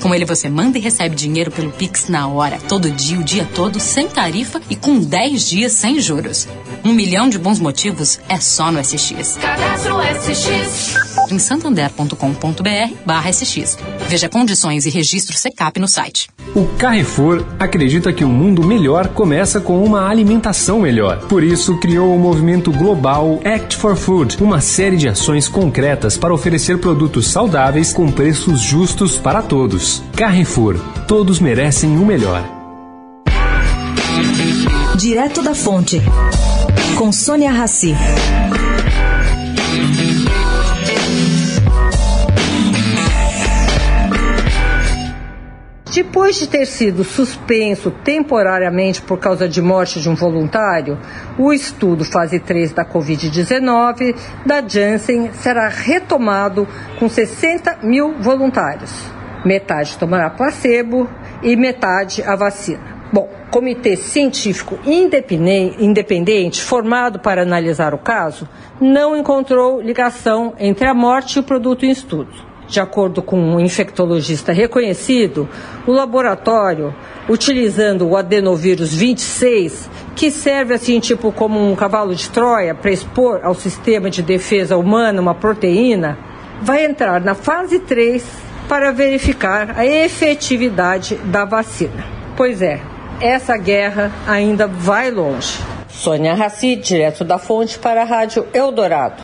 Com ele você manda e recebe dinheiro pelo Pix na hora, todo dia, o dia todo, sem tarifa e com 10 dias sem juros. Um milhão de bons motivos é só no SX. Cadastro SX. Em santander.com.br barra SX. Veja condições e registro SECAP no site. O Carrefour acredita que um mundo melhor começa com uma alimentação melhor. Por isso, criou o movimento global Act for Food, uma série de ações concretas para oferecer produtos saudáveis com preços justos para todos. Carrefour, todos merecem o melhor. Direto da Fonte, com Sônia Rassi. Depois de ter sido suspenso temporariamente por causa de morte de um voluntário, o estudo fase 3 da Covid-19 da Janssen será retomado com 60 mil voluntários. Metade tomará placebo e metade a vacina. Bom, comitê científico independente formado para analisar o caso não encontrou ligação entre a morte e o produto em estudo. De acordo com um infectologista reconhecido, o laboratório, utilizando o adenovírus 26, que serve assim tipo como um cavalo de Troia para expor ao sistema de defesa humana uma proteína, vai entrar na fase 3 para verificar a efetividade da vacina. Pois é, essa guerra ainda vai longe. Sônia Raci, direto da fonte para a Rádio Eldorado.